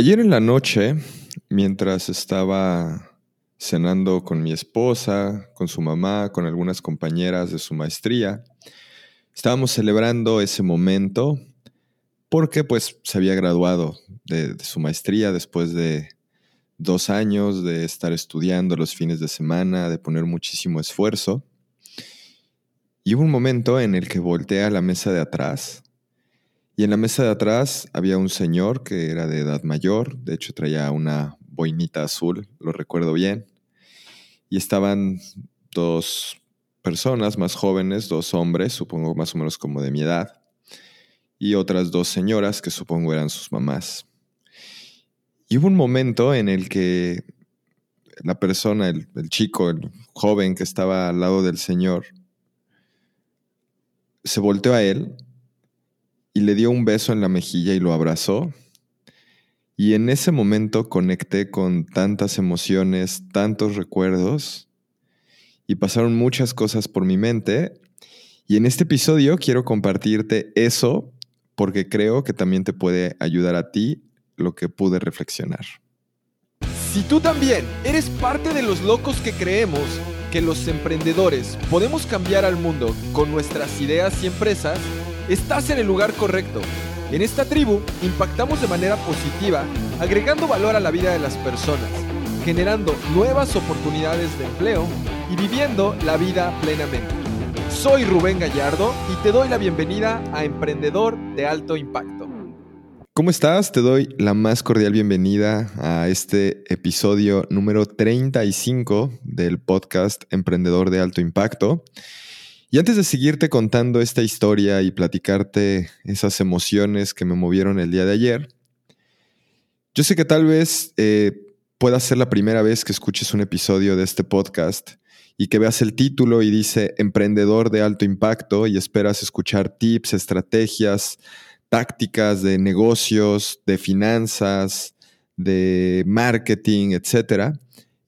Ayer en la noche, mientras estaba cenando con mi esposa, con su mamá, con algunas compañeras de su maestría, estábamos celebrando ese momento porque pues se había graduado de, de, su maestría después de dos años de estar estudiando los fines de semana, de poner muchísimo esfuerzo. Y hubo un momento en el que volteé a la mesa de atrás y en la mesa de atrás había un señor que era de edad mayor, de hecho traía una boinita azul, lo recuerdo bien. Y estaban dos personas más jóvenes, dos hombres, supongo más o menos como de mi edad, y otras dos señoras que supongo eran sus mamás. Y hubo un momento en el que la persona, el, el chico, el joven que estaba al lado del señor, se volteó a él y le dio un beso en la mejilla y lo abrazó. Y en ese momento conecté con tantas emociones, tantos recuerdos, y pasaron muchas cosas por mi mente. Y en este episodio quiero compartirte eso porque creo que también te puede ayudar a ti lo que pude reflexionar. Si tú también eres parte de los locos que creemos que los emprendedores podemos cambiar al mundo con nuestras ideas y empresas, estás en el lugar correcto. En esta tribu impactamos de manera positiva, agregando valor a la vida de las personas, generando nuevas oportunidades de empleo y viviendo la vida plenamente. Soy Rubén Gallardo y te doy la bienvenida a Emprendedor de Alto Impacto. ¿Cómo estás? Te doy la más cordial bienvenida a este episodio número 35 del podcast Emprendedor de Alto Impacto. Y antes de seguirte contando esta historia y platicarte esas emociones que me movieron el día de ayer, yo sé que tal vez eh, pueda ser la primera vez que escuches un episodio de este podcast y que veas el título y dice Emprendedor de alto impacto y esperas escuchar tips, estrategias, tácticas de negocios, de finanzas, de marketing, etcétera.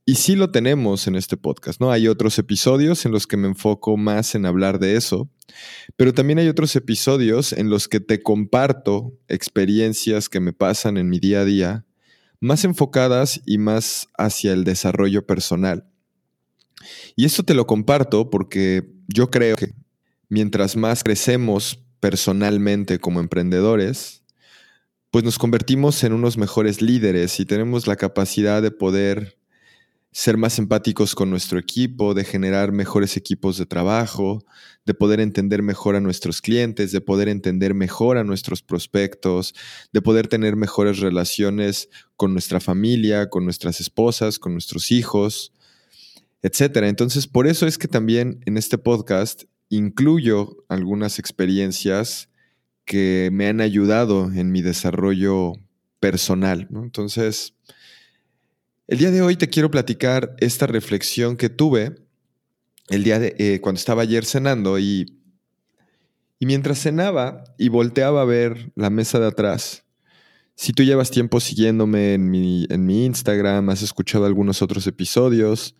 Y sí lo tenemos en este podcast, ¿no? Hay otros episodios en los que me enfoco más en hablar de eso, pero también hay otros episodios en los que te comparto experiencias que me pasan en mi día a día, más enfocadas y más hacia el desarrollo personal. Y esto te lo comparto porque yo creo que mientras más crecemos personalmente como emprendedores, pues nos convertimos en unos mejores líderes y tenemos la capacidad de poder ser más empáticos con nuestro equipo, de generar mejores equipos de trabajo, de poder entender mejor a nuestros clientes, de poder entender mejor a nuestros prospectos, de poder tener mejores relaciones con nuestra familia, con nuestras esposas, con nuestros hijos, etcétera. Entonces, por eso es que también en este podcast incluyo algunas experiencias que me han ayudado en mi desarrollo personal. Entonces, el día de hoy te quiero platicar esta reflexión que tuve el día de eh, cuando estaba ayer cenando y, y mientras cenaba y volteaba a ver la mesa de atrás. Si tú llevas tiempo siguiéndome en mi, en mi Instagram, has escuchado algunos otros episodios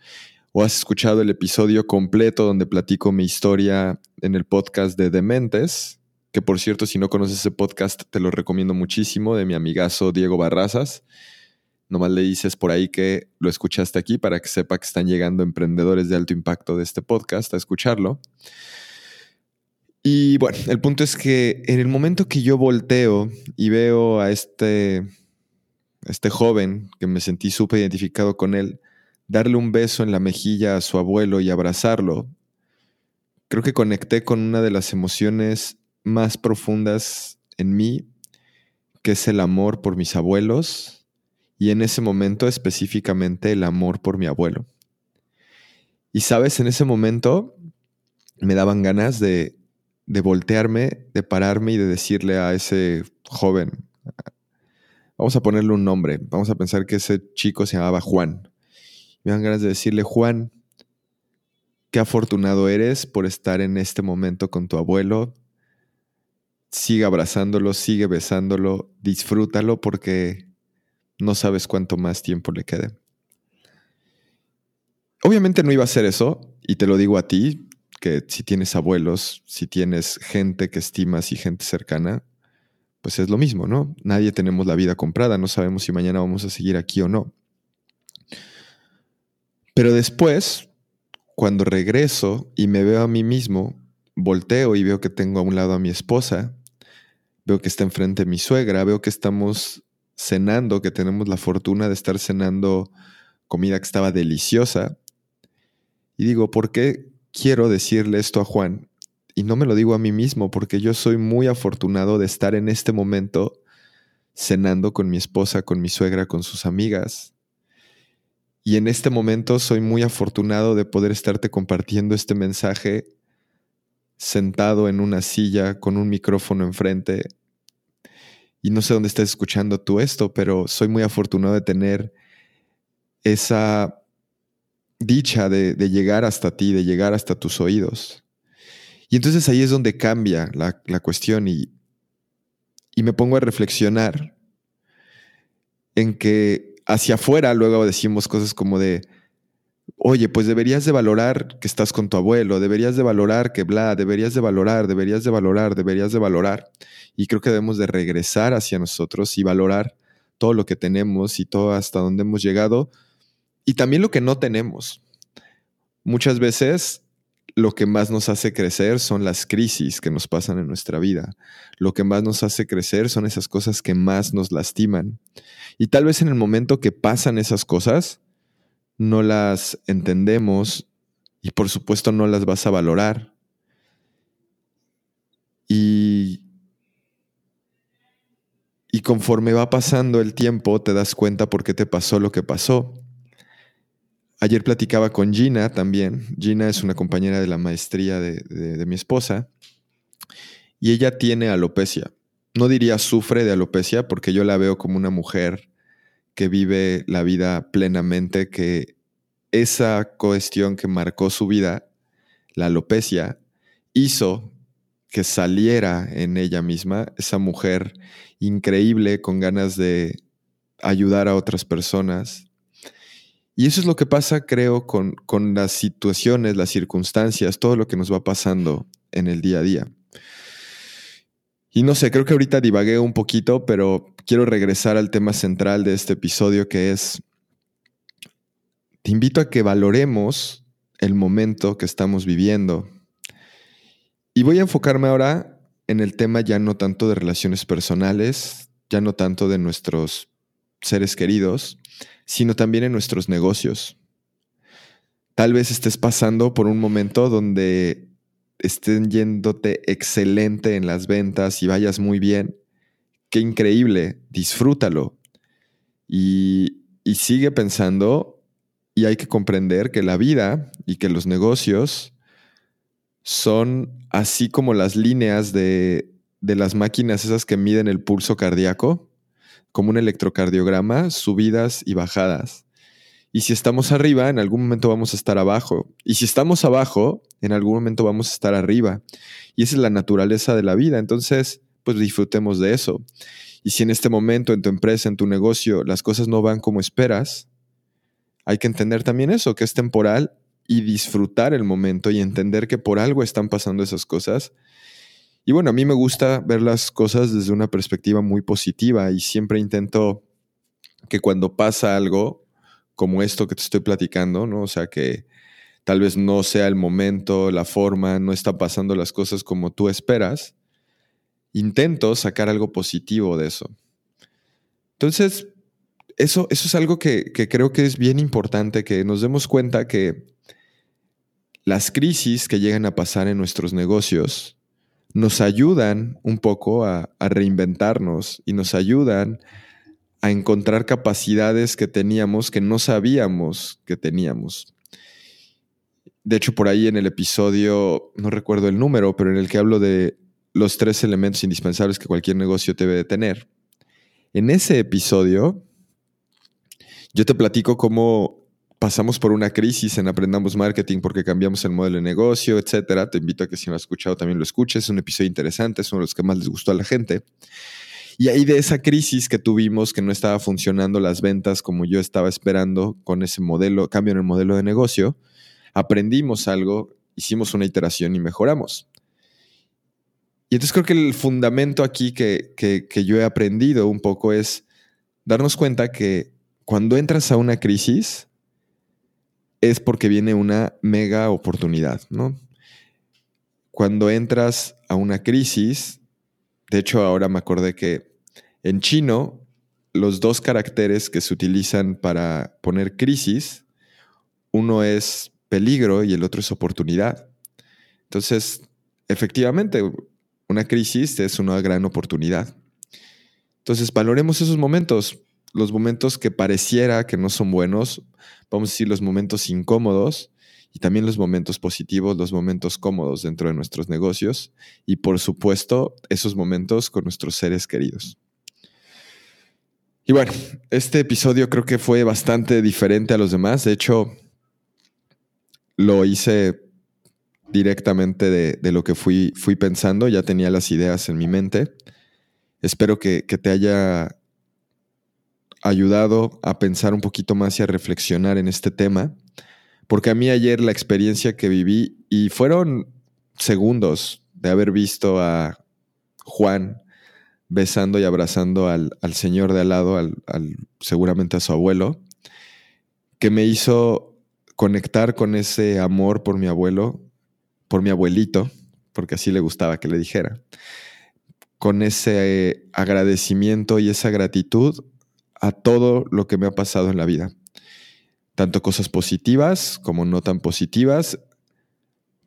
o has escuchado el episodio completo donde platico mi historia en el podcast de Dementes, que por cierto, si no conoces ese podcast, te lo recomiendo muchísimo, de mi amigazo Diego Barrazas. Nomás le dices por ahí que lo escuchaste aquí para que sepa que están llegando emprendedores de alto impacto de este podcast a escucharlo. Y bueno, el punto es que en el momento que yo volteo y veo a este, este joven que me sentí súper identificado con él, darle un beso en la mejilla a su abuelo y abrazarlo, creo que conecté con una de las emociones más profundas en mí, que es el amor por mis abuelos y en ese momento específicamente el amor por mi abuelo. Y sabes, en ese momento me daban ganas de, de voltearme, de pararme y de decirle a ese joven, vamos a ponerle un nombre, vamos a pensar que ese chico se llamaba Juan. Me dan ganas de decirle, Juan, qué afortunado eres por estar en este momento con tu abuelo. Sigue abrazándolo, sigue besándolo, disfrútalo porque no sabes cuánto más tiempo le quede. Obviamente no iba a ser eso, y te lo digo a ti, que si tienes abuelos, si tienes gente que estimas y gente cercana, pues es lo mismo, ¿no? Nadie tenemos la vida comprada, no sabemos si mañana vamos a seguir aquí o no. Pero después, cuando regreso y me veo a mí mismo, volteo y veo que tengo a un lado a mi esposa, veo que está enfrente mi suegra, veo que estamos cenando, que tenemos la fortuna de estar cenando comida que estaba deliciosa. Y digo, ¿por qué quiero decirle esto a Juan? Y no me lo digo a mí mismo, porque yo soy muy afortunado de estar en este momento cenando con mi esposa, con mi suegra, con sus amigas. Y en este momento soy muy afortunado de poder estarte compartiendo este mensaje sentado en una silla con un micrófono enfrente. Y no sé dónde estás escuchando tú esto, pero soy muy afortunado de tener esa dicha de, llegar hasta ti, de llegar hasta tus oídos. Y entonces ahí es donde cambia la, la cuestión y, y me pongo a reflexionar en que hacia afuera luego decimos cosas como de, oye, pues deberías de valorar que estás con tu abuelo, deberías de valorar que bla, deberías de valorar, deberías de valorar, deberías de valorar. Y creo que debemos de regresar hacia nosotros y valorar todo lo que tenemos y todo hasta donde hemos llegado y también lo que no tenemos. Muchas veces lo que más nos hace crecer son las crisis que nos pasan en nuestra vida. Lo que más nos hace crecer son esas cosas que más nos lastiman. Y tal vez en el momento que pasan esas cosas, no las entendemos y por supuesto no las vas a valorar. Y, y conforme va pasando el tiempo te das cuenta por qué te pasó lo que pasó. Ayer platicaba con Gina también. Gina es una compañera de la maestría de, de mi esposa y ella tiene alopecia. No diría sufre de alopecia porque yo la veo como una mujer que vive la vida plenamente, que esa cuestión que marcó su vida, la alopecia, hizo que saliera en ella misma esa mujer increíble con ganas de ayudar a otras personas. Y eso es lo que pasa, creo, con, con las situaciones, las circunstancias, todo lo que nos va pasando en el día a día. Y no sé, creo que ahorita divagué un poquito, pero quiero regresar al tema central de este episodio que es, te invito a que valoremos el momento que estamos viviendo. Y voy a enfocarme ahora en el tema ya no tanto de relaciones personales, ya no tanto de nuestros seres queridos, sino también en nuestros negocios. Tal vez estés pasando por un momento donde estén yéndote excelente en las ventas y vayas muy bien, qué increíble, disfrútalo. Y, y sigue pensando y hay que comprender que la vida y que los negocios son así como las líneas de, de las máquinas esas que miden el pulso cardíaco, como un electrocardiograma, subidas y bajadas. Y si estamos arriba, en algún momento vamos a estar abajo. Y si estamos abajo, en algún momento vamos a estar arriba. Y esa es la naturaleza de la vida. Entonces, pues disfrutemos de eso. Y si en este momento, en tu empresa, en tu negocio, las cosas no van como esperas, hay que entender también eso, que es temporal y disfrutar el momento y entender que por algo están pasando esas cosas. Y bueno, a mí me gusta ver las cosas desde una perspectiva muy positiva y siempre intento que cuando pasa algo, como esto que te estoy platicando, ¿no? O sea, que tal vez no sea el momento, la forma, no está pasando las cosas como tú esperas, intento sacar algo positivo de eso. Entonces, eso, eso es algo que, creo que es bien importante, que nos demos cuenta que las crisis que llegan a pasar en nuestros negocios nos ayudan un poco a, a reinventarnos y nos ayudan a encontrar capacidades que teníamos que no sabíamos que teníamos. De hecho, por ahí en el episodio, no recuerdo el número, pero en el que hablo de los tres elementos indispensables que cualquier negocio debe de tener. En ese episodio, yo te platico cómo pasamos por una crisis en Aprendamos Marketing porque cambiamos el modelo de negocio, etcétera. Te invito a que si no has escuchado también lo escuches. Es un episodio interesante, es uno de los que más les gustó a la gente. Y ahí de esa crisis que tuvimos, que no estaba funcionando las ventas como yo estaba esperando con ese modelo, cambio en el modelo de negocio, aprendimos algo, hicimos una iteración y mejoramos. Y entonces creo que el fundamento aquí que, que yo he aprendido un poco es darnos cuenta que cuando entras a una crisis es porque viene una mega oportunidad, ¿no? Cuando entras a una crisis, de hecho ahora me acordé que en chino los dos caracteres que se utilizan para poner crisis, uno es peligro y el otro es oportunidad. Entonces, efectivamente, una crisis es una gran oportunidad. Entonces, valoremos esos momentos, los momentos que pareciera que no son buenos, vamos a decir los momentos incómodos y también los momentos positivos, los momentos cómodos dentro de nuestros negocios y, por supuesto, esos momentos con nuestros seres queridos. Y bueno, este episodio creo que fue bastante diferente a los demás. De hecho, lo hice directamente de, lo que fui, fui, pensando. Ya tenía las ideas en mi mente. Espero que, te haya ayudado a pensar un poquito más y a reflexionar en este tema. Porque a mí ayer la experiencia que viví, y fueron segundos de haber visto a Juan besando y abrazando al, señor de al lado, al, seguramente a su abuelo, que me hizo conectar con ese amor por mi abuelo, por mi abuelito, porque así le gustaba que le dijera, con ese agradecimiento y esa gratitud a todo lo que me ha pasado en la vida, tanto cosas positivas como no tan positivas,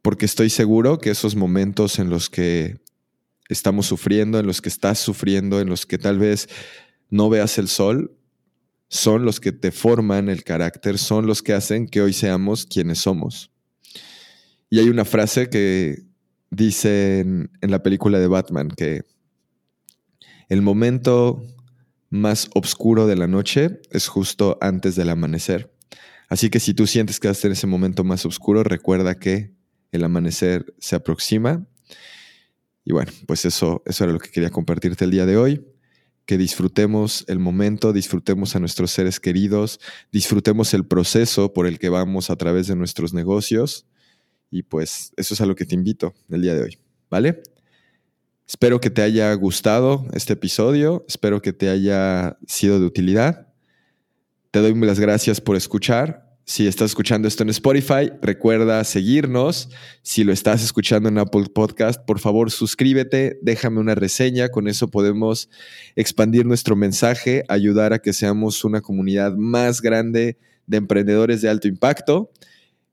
porque estoy seguro que esos momentos en los que estamos sufriendo, en los que estás sufriendo, en los que tal vez no veas el sol, son los que te forman el carácter, son los que hacen que hoy seamos quienes somos. Y hay una frase que dice en, la película de Batman que el momento más oscuro de la noche es justo antes del amanecer. Así que si tú sientes que estás en ese momento más oscuro, recuerda que el amanecer se aproxima y bueno, pues eso, eso era lo que quería compartirte el día de hoy. Que disfrutemos el momento, disfrutemos a nuestros seres queridos, disfrutemos el proceso por el que vamos a través de nuestros negocios. Y pues eso es a lo que te invito el día de hoy, ¿vale? Espero que te haya gustado este episodio, espero que te haya sido de utilidad. Te doy las gracias por escuchar si estás escuchando esto en Spotify, recuerda seguirnos. Si lo estás escuchando en Apple Podcast, por favor suscríbete, déjame una reseña. Con eso podemos expandir nuestro mensaje, ayudar a que seamos una comunidad más grande de emprendedores de alto impacto.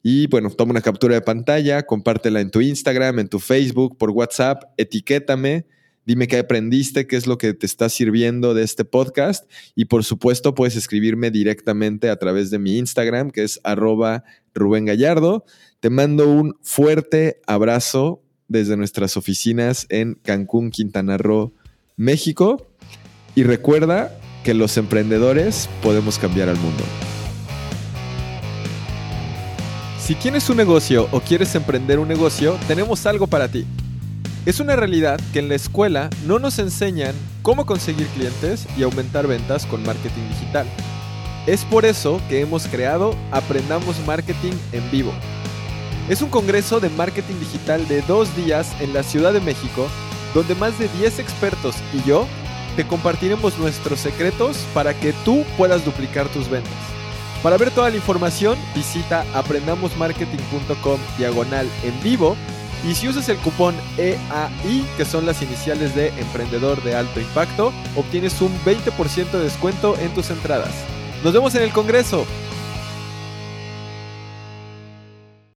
Y bueno, toma una captura de pantalla, compártela en tu Instagram, en tu Facebook, por WhatsApp, etiquétame Dime qué aprendiste, qué es lo que te está sirviendo de este podcast. Y por supuesto, puedes escribirme directamente a través de mi Instagram, que es arroba Rubén Gallardo. Te mando un fuerte abrazo desde nuestras oficinas en Cancún, Quintana Roo, México. Y recuerda que los emprendedores podemos cambiar al mundo. Si tienes un negocio o quieres emprender un negocio, tenemos algo para ti. Es una realidad que en la escuela no nos enseñan cómo conseguir clientes y aumentar ventas con marketing digital. Es por eso que hemos creado Aprendamos Marketing en Vivo. Es un congreso de marketing digital de dos días en la Ciudad de México, donde más de 10 expertos y yo te compartiremos nuestros secretos para que tú puedas duplicar tus ventas. Para ver toda la información, visita aprendamosmarketing.com diagonal en vivo y si usas el cupón EAI, que son las iniciales de Emprendedor de Alto Impacto, obtienes un 20% de descuento en tus entradas. Nos vemos en el Congreso.